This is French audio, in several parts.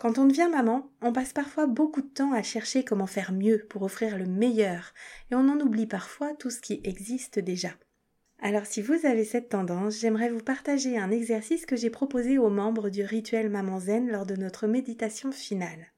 Quand on devient maman, on passe parfois beaucoup de temps à chercher comment faire mieux pour offrir le meilleur, et on en oublie parfois tout ce qui existe déjà. Alors si vous avez cette tendance, j'aimerais vous partager un exercice que j'ai proposé aux membres du rituel Maman Zen lors de notre méditation finale.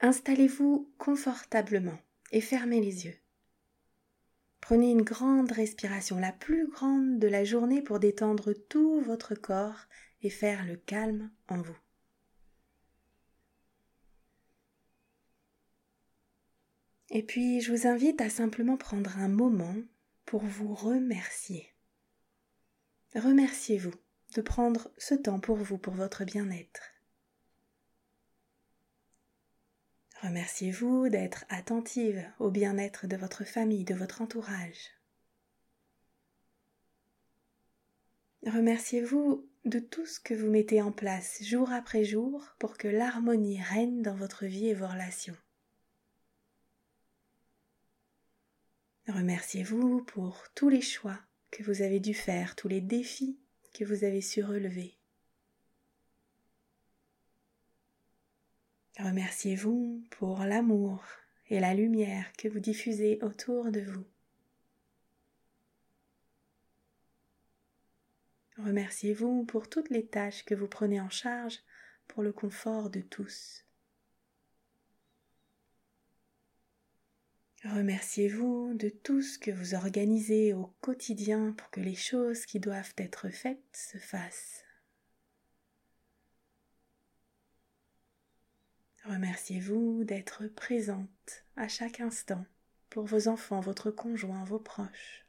Installez-vous confortablement et fermez les yeux. Prenez une grande respiration, la plus grande de la journée pour détendre tout votre corps et faire le calme en vous. Et puis, je vous invite à simplement prendre un moment pour vous remercier. Remerciez-vous de prendre ce temps pour vous, pour votre bien-être. Remerciez-vous d'être attentive au bien-être de votre famille, de votre entourage. Remerciez-vous de tout ce que vous mettez en place jour après jour pour que l'harmonie règne dans votre vie et vos relations. Remerciez-vous pour tous les choix que vous avez dû faire, tous les défis que vous avez su relever. Remerciez-vous pour l'amour et la lumière que vous diffusez autour de vous. Remerciez-vous pour toutes les tâches que vous prenez en charge pour le confort de tous. Remerciez-vous de tout ce que vous organisez au quotidien pour que les choses qui doivent être faites se fassent. Remerciez-vous d'être présente à chaque instant pour vos enfants, votre conjoint, vos proches.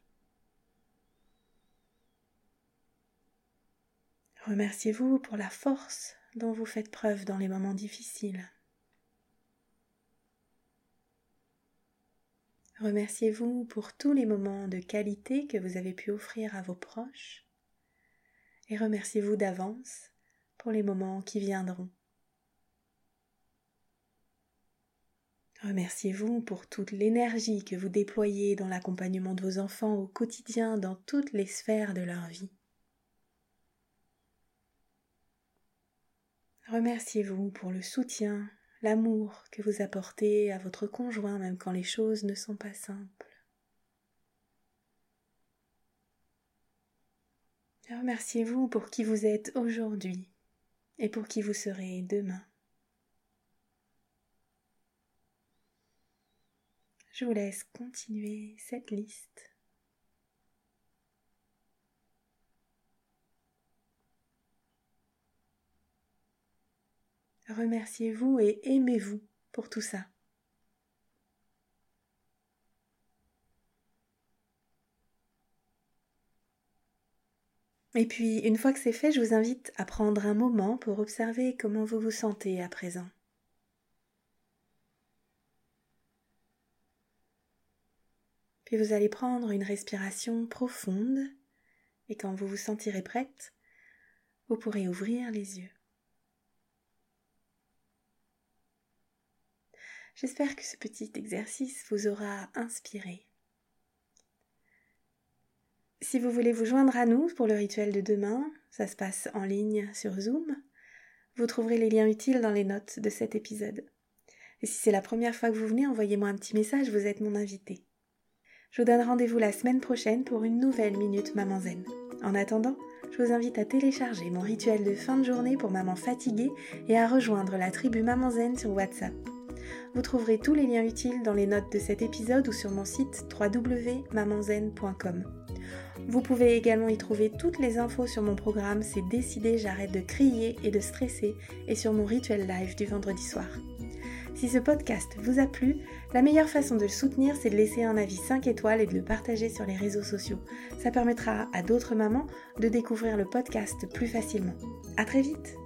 Remerciez-vous pour la force dont vous faites preuve dans les moments difficiles. Remerciez-vous pour tous les moments de qualité que vous avez pu offrir à vos proches et remerciez-vous d'avance pour les moments qui viendront. Remerciez-vous pour toute l'énergie que vous déployez dans l'accompagnement de vos enfants au quotidien dans toutes les sphères de leur vie. Remerciez-vous pour le soutien l'amour que vous apportez à votre conjoint même quand les choses ne sont pas simples. Remerciez-vous pour qui vous êtes aujourd'hui et pour qui vous serez demain. Je vous laisse continuer cette liste. Remerciez-vous et aimez-vous pour tout ça. Et puis, une fois que c'est fait, je vous invite à prendre un moment pour observer comment vous vous sentez à présent. Puis vous allez prendre une respiration profonde et quand vous vous sentirez prête, vous pourrez ouvrir les yeux. J'espère que ce petit exercice vous aura inspiré. Si vous voulez vous joindre à nous pour le rituel de demain, ça se passe en ligne sur Zoom. Vous trouverez les liens utiles dans les notes de cet épisode. Et si c'est la première fois que vous venez, envoyez-moi un petit message, vous êtes mon invité. Je vous donne rendez-vous la semaine prochaine pour une nouvelle Minute Maman Zen. En attendant, je vous invite à télécharger mon rituel de fin de journée pour maman fatiguée et à rejoindre la tribu Maman Zen sur WhatsApp. Vous trouverez tous les liens utiles dans les notes de cet épisode ou sur mon site www.mamanzen.com. Vous pouvez également y trouver toutes les infos sur mon programme C'est décidé, j'arrête de crier et de stresser et sur mon rituel live du vendredi soir. Si ce podcast vous a plu, la meilleure façon de le soutenir, c'est de laisser un avis 5 étoiles et de le partager sur les réseaux sociaux. Ça permettra à d'autres mamans de découvrir le podcast plus facilement. À très vite!